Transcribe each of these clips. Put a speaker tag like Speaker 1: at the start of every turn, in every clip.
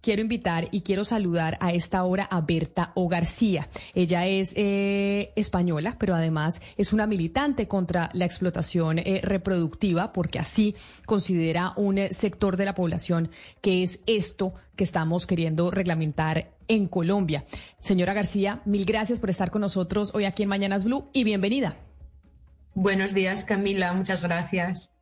Speaker 1: Quiero invitar y quiero saludar a esta hora a Berta O. García. Ella es eh, española, pero además es una militante contra la explotación eh, reproductiva, porque así considera un eh, sector de la población que es esto que estamos queriendo reglamentar en Colombia. Señora García, mil gracias por estar con nosotros hoy aquí en Mañanas Blue y bienvenida.
Speaker 2: Buenos días, Camila. Muchas gracias.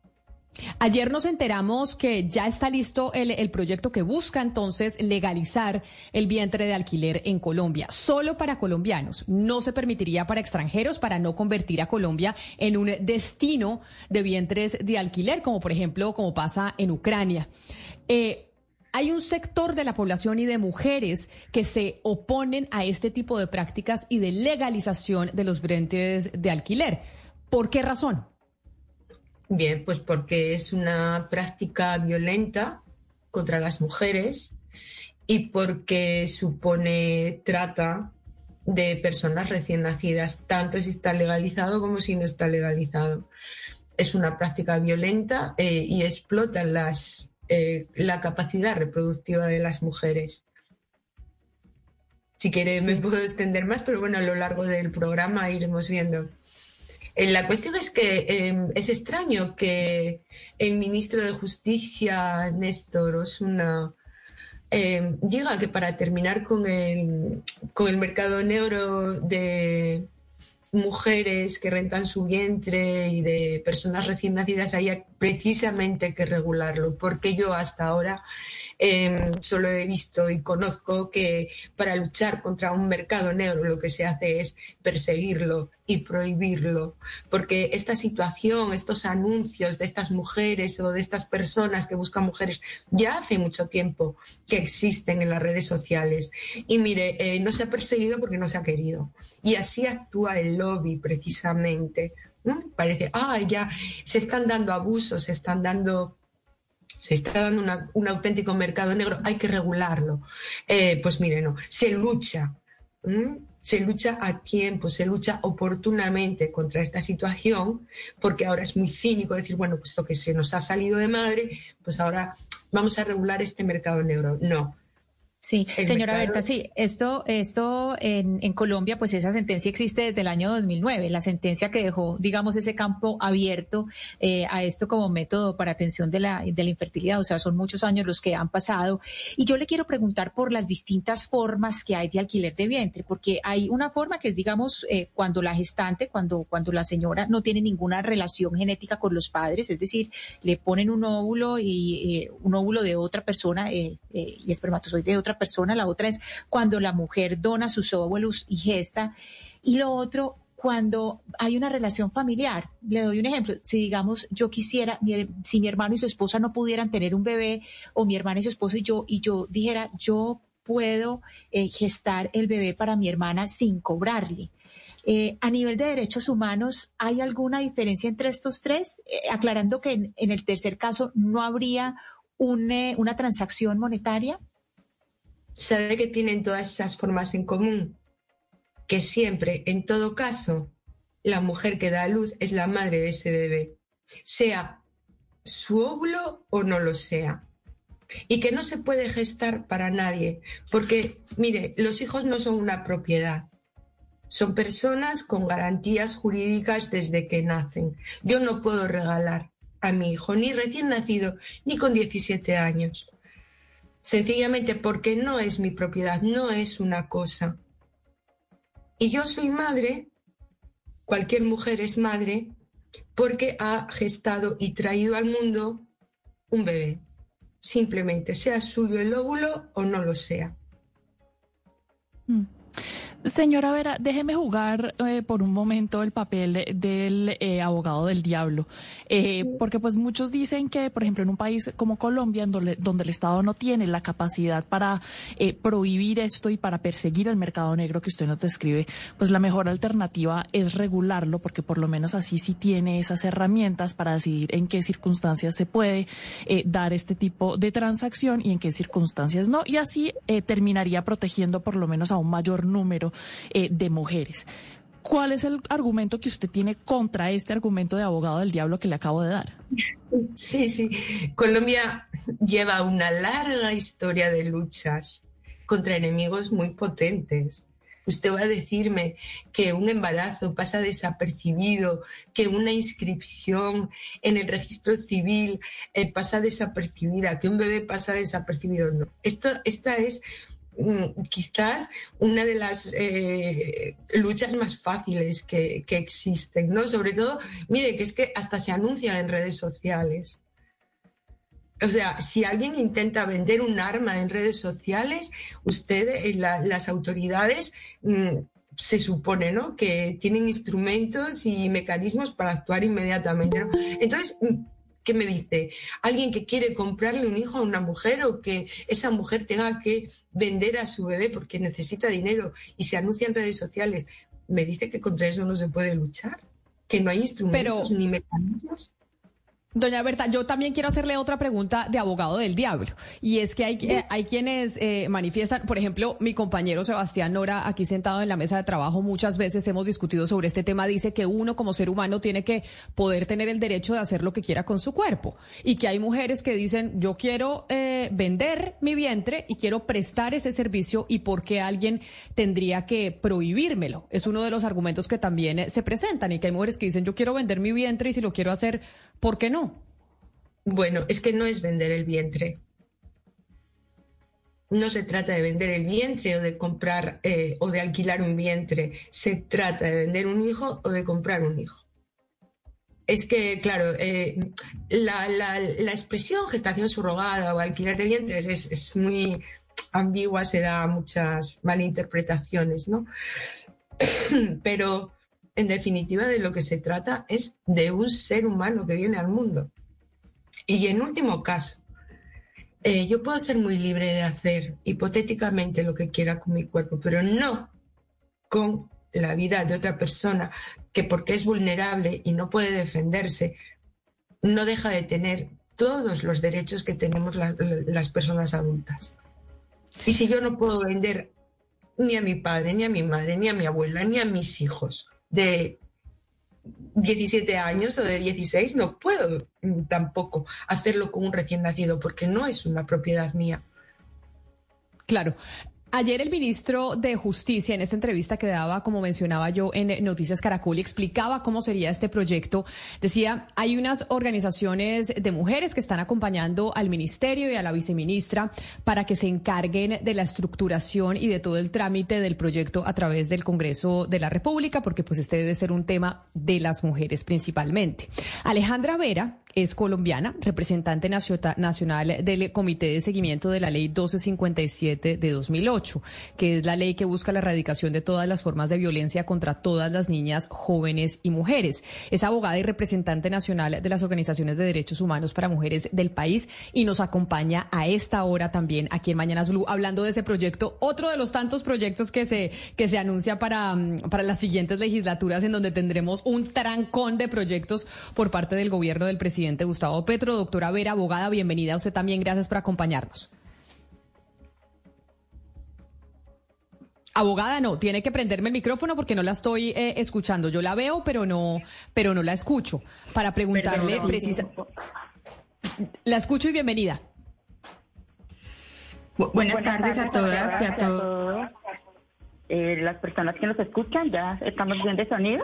Speaker 1: Ayer nos enteramos que ya está listo el, el, proyecto que busca entonces legalizar el vientre de alquiler en Colombia, solo para colombianos. No se permitiría para extranjeros para no convertir a Colombia en un destino de vientres de alquiler, como por ejemplo, como pasa en Ucrania. Eh, hay un sector de la población y de mujeres que se oponen a este tipo de prácticas y de legalización de los vientres de alquiler. ¿Por qué razón?
Speaker 2: Bien, pues porque es una práctica violenta contra las mujeres y porque supone trata de personas recién nacidas, tanto si está legalizado como si no está legalizado. Es una práctica violenta eh, y explota las, eh, la capacidad reproductiva de las mujeres. Si quiere, sí. me puedo extender más, pero bueno, a lo largo del programa iremos viendo. La cuestión es que eh, es extraño que el ministro de Justicia, Néstor Osuna, eh, diga que para terminar con el, con el mercado negro de mujeres que rentan su vientre y de personas recién nacidas haya precisamente que regularlo, porque yo hasta ahora eh, solo he visto y conozco que para luchar contra un mercado negro lo que se hace es perseguirlo y prohibirlo, porque esta situación, estos anuncios de estas mujeres o de estas personas que buscan mujeres ya hace mucho tiempo que existen en las redes sociales. Y mire, eh, no se ha perseguido porque no se ha querido. Y así actúa el lobby precisamente. Parece, ah, ya se están dando abusos, se están dando se está dando un auténtico mercado negro, hay que regularlo. Eh, pues mire, no, se lucha, se lucha a tiempo, se lucha oportunamente contra esta situación, porque ahora es muy cínico decir, bueno, puesto que se nos ha salido de madre, pues ahora vamos a regular este mercado negro. No,
Speaker 3: Sí, el señora mercado... Berta, sí, esto, esto en, en, Colombia, pues esa sentencia existe desde el año 2009, la sentencia que dejó, digamos, ese campo abierto eh, a esto como método para atención de la, de la infertilidad, o sea, son muchos años los que han pasado. Y yo le quiero preguntar por las distintas formas que hay de alquiler de vientre, porque hay una forma que es, digamos, eh, cuando la gestante, cuando, cuando la señora no tiene ninguna relación genética con los padres, es decir, le ponen un óvulo y eh, un óvulo de otra persona y espermatozoide de otra persona, la otra es cuando la mujer dona sus óvulos y gesta, y lo otro cuando hay una relación familiar. Le doy un ejemplo. Si digamos yo quisiera, si mi hermano y su esposa no pudieran tener un bebé, o mi hermana y su esposa y yo, y yo dijera, yo puedo eh, gestar el bebé para mi hermana sin cobrarle. Eh, a nivel de derechos humanos, ¿hay alguna diferencia entre estos tres? Eh, aclarando que en, el tercer caso no habría un, una transacción monetaria
Speaker 2: sabe que tienen todas esas formas en común, que siempre, en todo caso, la mujer que da a luz es la madre de ese bebé, sea su óvulo o no lo sea. Y que no se puede gestar para nadie, porque, mire, los hijos no son una propiedad, son personas con garantías jurídicas desde que nacen. Yo no puedo regalar a mi hijo ni recién nacido ni con 17 años sencillamente porque no es mi propiedad, no es una cosa. Y yo soy madre, cualquier mujer es madre, porque ha gestado y traído al mundo un bebé. Simplemente, sea suyo el óvulo o no lo sea.
Speaker 3: Mm.
Speaker 4: Señora Vera, déjeme jugar eh, por un momento el papel del eh, abogado del diablo, eh, porque pues muchos dicen que, por ejemplo, en un país como Colombia, donde, donde el Estado no tiene la capacidad para prohibir esto y para perseguir el mercado negro que usted nos describe, pues la mejor alternativa es regularlo, porque por lo menos así sí tiene esas herramientas para decidir en qué circunstancias se puede dar este tipo de transacción y en qué circunstancias no, y así terminaría protegiendo por lo menos a un mayor número eh, de mujeres. ¿Cuál es el argumento que usted tiene contra este argumento de abogado del diablo que le acabo de dar?
Speaker 2: Sí, sí. Colombia lleva una larga historia de luchas contra enemigos muy potentes. Usted va a decirme que un embarazo pasa desapercibido, que una inscripción en el registro civil eh, pasa desapercibida, que un bebé pasa desapercibido. No. Esto, esta es quizás una de las eh, luchas más fáciles que, existen, ¿no? Sobre todo, mire, que es que hasta se anuncia en redes sociales. O sea, si alguien intenta vender un arma en redes sociales, ustedes, eh, las autoridades, mm, se supone, ¿no? Que tienen instrumentos y mecanismos para actuar inmediatamente. Entonces, mm, ¿qué me dice? Alguien que quiere comprarle un hijo a una mujer o que esa mujer tenga que vender a su bebé porque necesita dinero y se anuncia en redes sociales, me dice que contra eso no se puede luchar, que no hay instrumentos ni mecanismos.
Speaker 1: Doña Berta, yo también quiero hacerle otra pregunta de abogado del diablo. Y es que hay, eh, hay quienes eh, manifiestan, por ejemplo, mi compañero Sebastián Nora, aquí sentado en la mesa de trabajo, muchas veces hemos discutido sobre este tema, dice que uno como ser humano tiene que poder tener el derecho de hacer lo que quiera con su cuerpo. Y que hay mujeres que dicen, yo quiero eh, vender mi vientre y quiero prestar ese servicio y por qué alguien tendría que prohibírmelo. Es uno de los argumentos que también se presentan y que hay mujeres que dicen, yo quiero vender mi vientre y si lo quiero hacer, ¿por qué no?
Speaker 2: Bueno, es que no es vender el vientre. No se trata de vender el vientre o de comprar eh, o de alquilar un vientre. Se trata de vender un hijo o de comprar un hijo. Es que, claro, eh, la, expresión gestación subrogada o alquiler de vientres es, muy ambigua, se da muchas malinterpretaciones, ¿no? Pero, en definitiva, de lo que se trata es de un ser humano que viene al mundo y en último caso, eh, yo puedo ser muy libre de hacer hipotéticamente lo que quiera con mi cuerpo, pero no con la vida de otra persona que porque es vulnerable y no puede defenderse, no deja de tener todos los derechos que tenemos las personas adultas. Y si yo no puedo vender ni a mi padre, ni a mi madre, ni a mi abuela, ni a mis hijos de 17 años o de 16, no puedo tampoco hacerlo con un recién nacido porque no es una propiedad mía.
Speaker 1: Claro. Ayer el ministro de Justicia, en esta entrevista que daba, como mencionaba yo en Noticias Caracol, explicaba cómo sería este proyecto. Decía, hay unas organizaciones de mujeres que están acompañando al ministerio y a la viceministra para que se encarguen de la estructuración y de todo el trámite del proyecto a través del Congreso de la República, porque pues este debe ser un tema de las mujeres principalmente. Alejandra Vera, es colombiana, representante nacional del Comité de Seguimiento de la Ley 1257 de 2008, que es la ley que busca la erradicación de todas las formas de violencia contra todas las niñas, jóvenes y mujeres. Es abogada y representante nacional de las organizaciones de derechos humanos para mujeres del país y nos acompaña a esta hora también aquí en Mañanas Blue hablando de ese proyecto, otro de los tantos proyectos que se, que se anuncia para, mm, para las siguientes legislaturas en donde tendremos un trancón de proyectos por parte del gobierno del presidente Gustavo Petro. Doctora Vera, abogada, bienvenida a usted también. Gracias por acompañarnos. Abogada, no, tiene que prenderme el micrófono porque no la estoy eh, escuchando. Yo la veo, pero no, pero no la escucho. Para preguntarle precisa. La escucho y bienvenida.
Speaker 5: buenas, tardes, a todas y a todos. Eh, las personas que nos escuchan, ya estamos bien de sonido.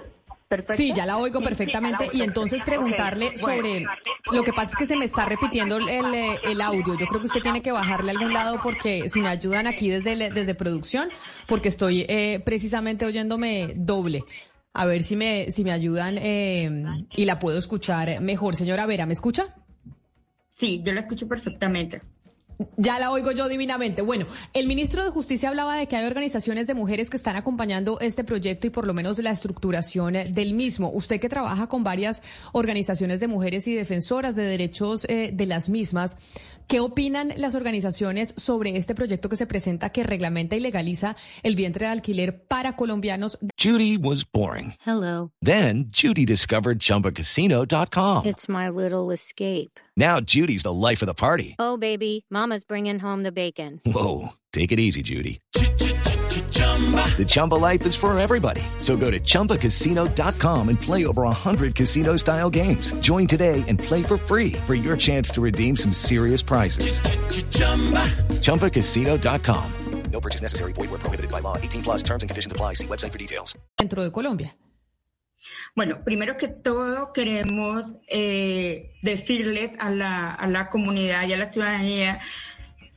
Speaker 1: Sí, ya la oigo perfectamente. y entonces preguntarle sobre. Lo que pasa es que se me está repitiendo eh, el, audio. Yo creo que usted tiene que bajarle a algún lado porque si me ayudan aquí desde, desde producción, porque estoy eh, precisamente oyéndome doble. A ver si me, si me ayudan eh, y la puedo escuchar mejor. Señora Vera, ¿me escucha?
Speaker 5: Sí, yo la escucho perfectamente.
Speaker 1: Ya la oigo yo divinamente. Bueno, el ministro de Justicia hablaba de que hay organizaciones de mujeres que están acompañando este proyecto y por lo menos la estructuración del mismo. Usted que trabaja con varias organizaciones de mujeres y defensoras de derechos eh, de las mismas, ¿qué opinan las organizaciones sobre este proyecto que se presenta que reglamenta y legaliza el vientre de alquiler para colombianos?
Speaker 6: Judy was boring.
Speaker 7: Hello.
Speaker 6: Then Judy discovered chumbacasino.com.
Speaker 7: It's my little escape.
Speaker 6: Now Judy's the life of the party.
Speaker 7: Oh, baby, Mama's bringing home the bacon.
Speaker 6: Whoa. Take it easy, Judy. The Chumba life is for everybody. So go to ChumbaCasino.com and play over 100 casino style games. Join today and play for free for your chance to redeem some serious prizes. ChumbaCasino.com.
Speaker 8: No purchase necessary. Void where prohibited by law. 18 plus terms and conditions apply. See website for details.
Speaker 1: Dentro de Colombia.
Speaker 5: Bueno, primero que todo queremos eh, decirles a la, a la comunidad y a la ciudadanía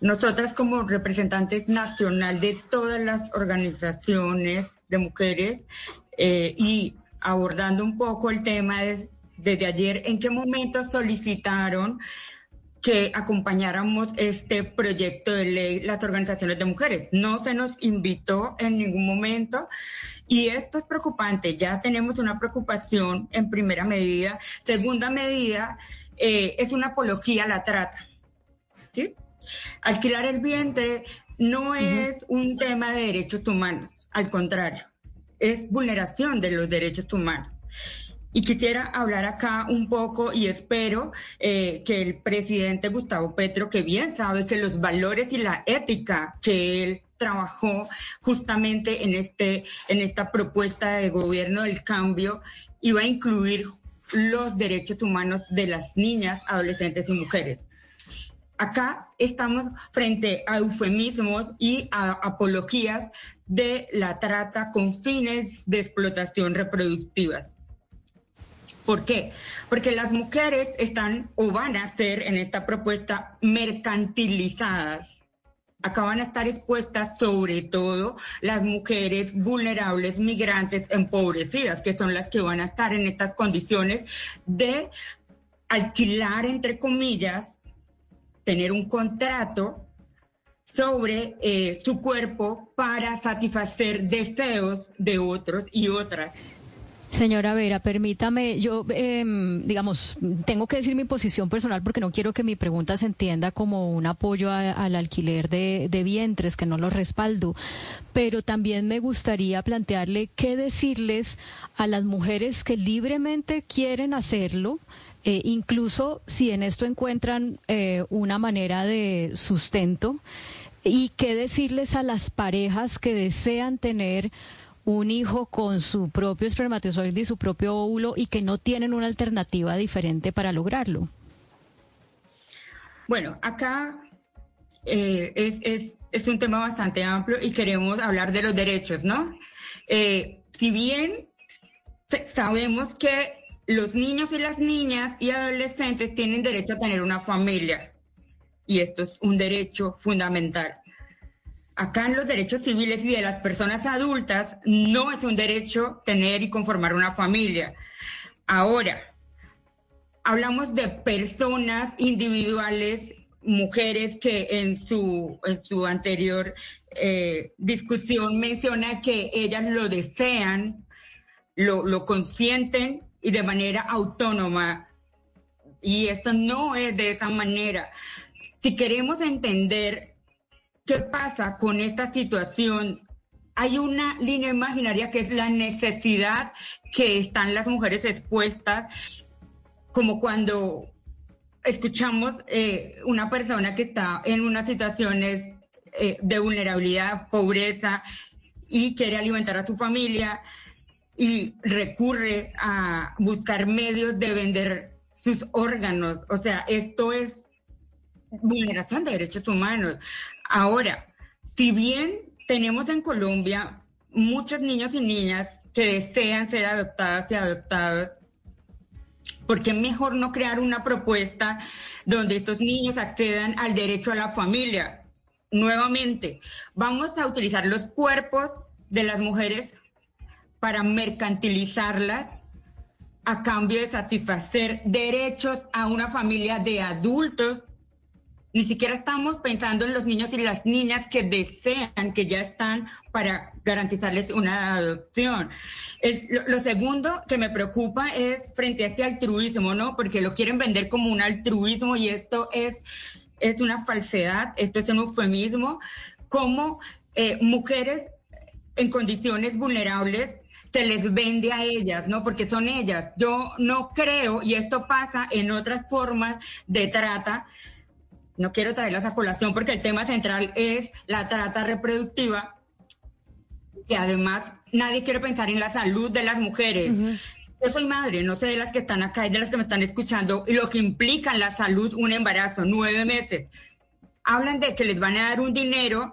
Speaker 5: nosotras como representantes nacional de todas las organizaciones de mujeres eh, y abordando un poco el tema desde ayer, ¿en qué momento solicitaron que acompañáramos este proyecto de ley las organizaciones de mujeres? No se nos invitó en ningún momento y esto es preocupante. Ya tenemos una preocupación en primera medida. Segunda medida, eh, es una apología a la trata. ¿Sí? Alquilar el vientre no es un tema de derechos humanos, al contrario, es vulneración de los derechos humanos. Y quisiera hablar acá un poco y espero eh, que el presidente Gustavo Petro, que bien sabe que los valores y la ética que él trabajó justamente en, este, en esta propuesta de gobierno del cambio, iba a incluir los derechos humanos de las niñas, adolescentes y mujeres. Acá estamos frente a eufemismos y a apologías de la trata con fines de explotación reproductivas. ¿Por qué? Porque las mujeres están o van a ser en esta propuesta mercantilizadas. Acá van a estar expuestas sobre todo las mujeres vulnerables, migrantes, empobrecidas, que son las que van a estar en estas condiciones de alquilar, entre comillas, tener un contrato sobre eh, su cuerpo para satisfacer deseos de otros y otras.
Speaker 9: Señora Vera, permítame, yo, em, digamos, tengo que decir mi posición personal porque no quiero que mi pregunta se entienda como un apoyo al alquiler de, de, vientres, que no lo respaldo, pero también me gustaría plantearle qué decirles a las mujeres que libremente quieren hacerlo, eh, incluso si en esto encuentran eh, una manera de sustento. ¿Y qué decirles a las parejas que desean tener un hijo con su propio espermatozoide y su propio óvulo y que no tienen una alternativa diferente para lograrlo?
Speaker 5: Bueno, acá eh, es, es, es, un tema bastante amplio y queremos hablar de los derechos, ¿no? si bien sabemos que los niños y las niñas y adolescentes tienen derecho a tener una familia y esto es un derecho fundamental. Acá en los derechos civiles y de las personas adultas no es un derecho tener y conformar una familia. Ahora, hablamos de personas individuales, mujeres que en su, en su anterior eh, discusión menciona que ellas lo desean, lo, lo consienten y de manera autónoma. Y esto no es de esa manera. Si queremos entender qué pasa con esta situación, hay una línea imaginaria que es la necesidad que están las mujeres expuestas, como cuando escuchamos eh, una persona que está en unas situaciones eh, de vulnerabilidad, pobreza y quiere alimentar a su familia y recurre a buscar medios de vender sus órganos. O sea, esto es vulneración de derechos humanos. Ahora, si bien tenemos en Colombia muchos niños y niñas que desean ser adoptadas y adoptados, ¿por qué mejor no crear una propuesta donde estos niños accedan al derecho a la familia? Nuevamente, vamos a utilizar los cuerpos de las mujeres para mercantilizarla a cambio de satisfacer derechos a una familia de adultos Ni siquiera estamos pensando en los niños y las niñas que desean, que ya están para garantizarles una adopción. lo, segundo que me preocupa es frente a este altruismo, ¿no? Porque lo quieren vender como un altruismo y esto es, es una falsedad, esto es un eufemismo, como eh, mujeres en condiciones vulnerables se les vende a ellas, ¿no? Porque son ellas. Yo no creo, y esto pasa en otras formas de trata, no quiero traerlas a colación porque el tema central es la trata reproductiva, que además nadie quiere pensar en la salud de las mujeres. Yo soy madre, no sé de las que están acá y de las que me están escuchando, y lo que implica en la salud un embarazo, nueve meses. Hablan de que les van a dar un dinero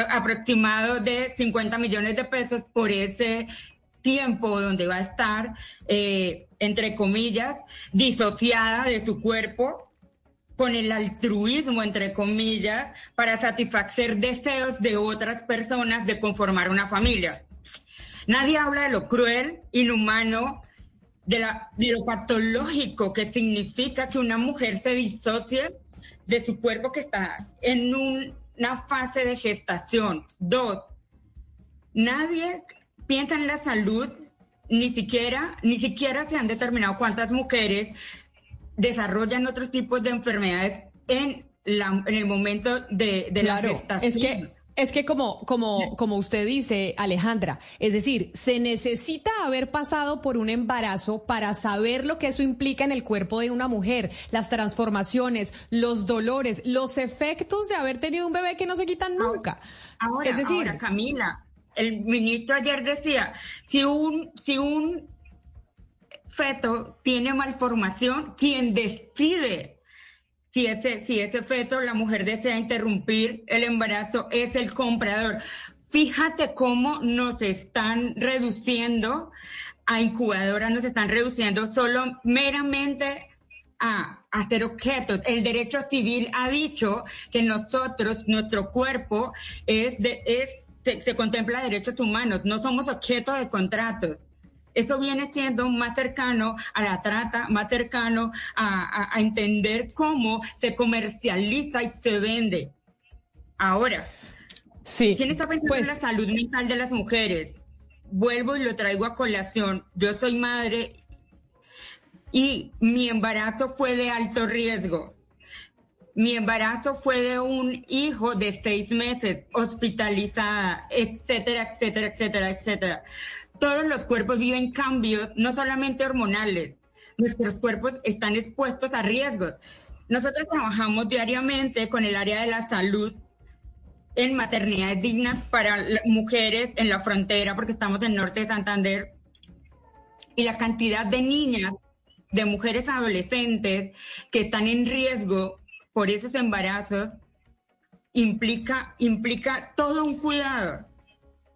Speaker 5: aproximado de 50 millones de pesos por ese tiempo donde va a estar, eh, entre comillas, disociada de su cuerpo con el altruismo, entre comillas, para satisfacer deseos de otras personas de conformar una familia. Nadie habla de lo cruel, inhumano, de, la, de lo patológico que significa que una mujer se disocie de su cuerpo que está en un una fase de gestación. Dos, nadie piensa en la salud, ni siquiera, ni siquiera se han determinado cuántas mujeres desarrollan otros tipos de enfermedades en, la, en el momento de, la gestación.
Speaker 1: Es que es que como, como, como usted dice, Alejandra, es decir, se necesita haber pasado por un embarazo para saber lo que eso implica en el cuerpo de una mujer, las transformaciones, los dolores, los efectos de haber tenido un bebé que no se quitan nunca.
Speaker 5: Ahora, es decir, Camila, el ministro ayer decía, si un, si un feto tiene malformación, quien decide si ese, si ese feto, la mujer desea interrumpir el embarazo, es el comprador. Fíjate cómo nos están reduciendo a incubadoras, nos están reduciendo solo meramente a hacer objetos. El derecho civil ha dicho que nosotros, nuestro cuerpo, es de, es, se contempla derechos humanos, no somos objetos de contratos. Eso viene siendo más cercano a la trata, más cercano a, entender cómo se comercializa y se vende. Ahora,
Speaker 1: sí,
Speaker 5: ¿quién está pensando en la
Speaker 1: pues
Speaker 5: salud mental de las mujeres? Vuelvo y lo traigo a colación. Yo soy madre y mi embarazo fue de alto riesgo. Mi embarazo fue de un hijo de seis meses, hospitalizada, etcétera, etcétera, etcétera, etcétera todos los cuerpos viven cambios, no solamente hormonales. Nuestros cuerpos están expuestos a riesgos. Nosotros trabajamos diariamente con el área de la salud en maternidades dignas para mujeres en la frontera, porque estamos en el norte de Santander. Y la cantidad de niñas, de mujeres adolescentes que están en riesgo por esos embarazos implica, implica todo un cuidado.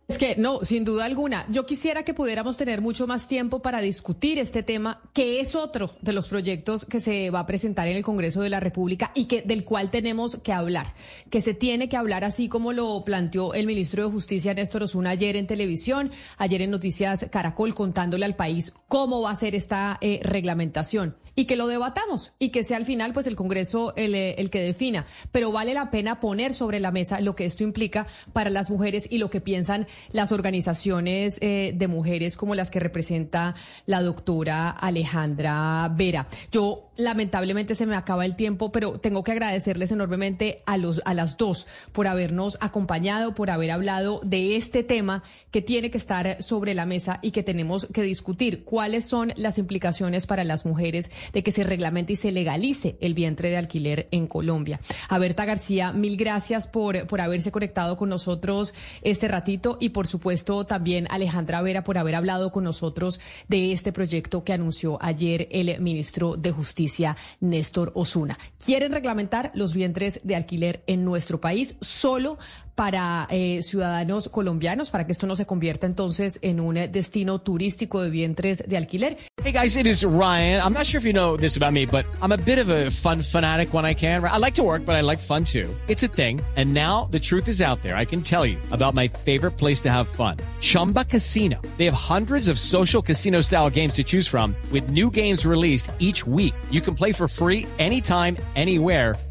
Speaker 1: Es que no, sin duda alguna. Yo quisiera que pudiéramos tener mucho más tiempo para discutir este tema, que es otro de los proyectos que se va a presentar en el Congreso de la República y que del cual tenemos que hablar, que se tiene que hablar así como lo planteó el ministro de Justicia Néstor Osuna ayer en televisión, ayer en Noticias Caracol contándole al país cómo va a ser esta eh, reglamentación y que lo debatamos y que sea al final pues el Congreso eh, el, que defina. Pero vale la pena poner sobre la mesa lo que esto implica para las mujeres y lo que piensan las organizaciones eh, de mujeres como las que representa la doctora Alejandra Vera. Yo lamentablemente se me acaba el tiempo, pero tengo que agradecerles enormemente a los a las dos por habernos acompañado, por haber hablado de este tema que tiene que estar sobre la mesa y que tenemos que discutir. ¿Cuáles son las implicaciones para las mujeres de que se reglamente y se legalice el vientre de alquiler en Colombia. A Berta García, mil gracias por, por haberse conectado con nosotros este ratito y por supuesto también Alejandra Vera por haber hablado con nosotros de este proyecto que anunció ayer el ministro de Justicia, Néstor Osuna. Quieren reglamentar los vientres de alquiler en nuestro país solo para eh, ciudadanos colombianos para que esto no se convierta entonces en un destino turístico de vientres de alquiler.
Speaker 10: Hey guys, it is Ryan. I'm not sure if you know this about me, but I'm a bit of a fun fanatic when I can. I like to work, but I like fun too. It's a thing. And now the truth is out there. I can tell you about my favorite place to have fun. Chumba Casino. They have hundreds of social casino style games to choose from with new games released each week. You can play for free anytime, anywhere,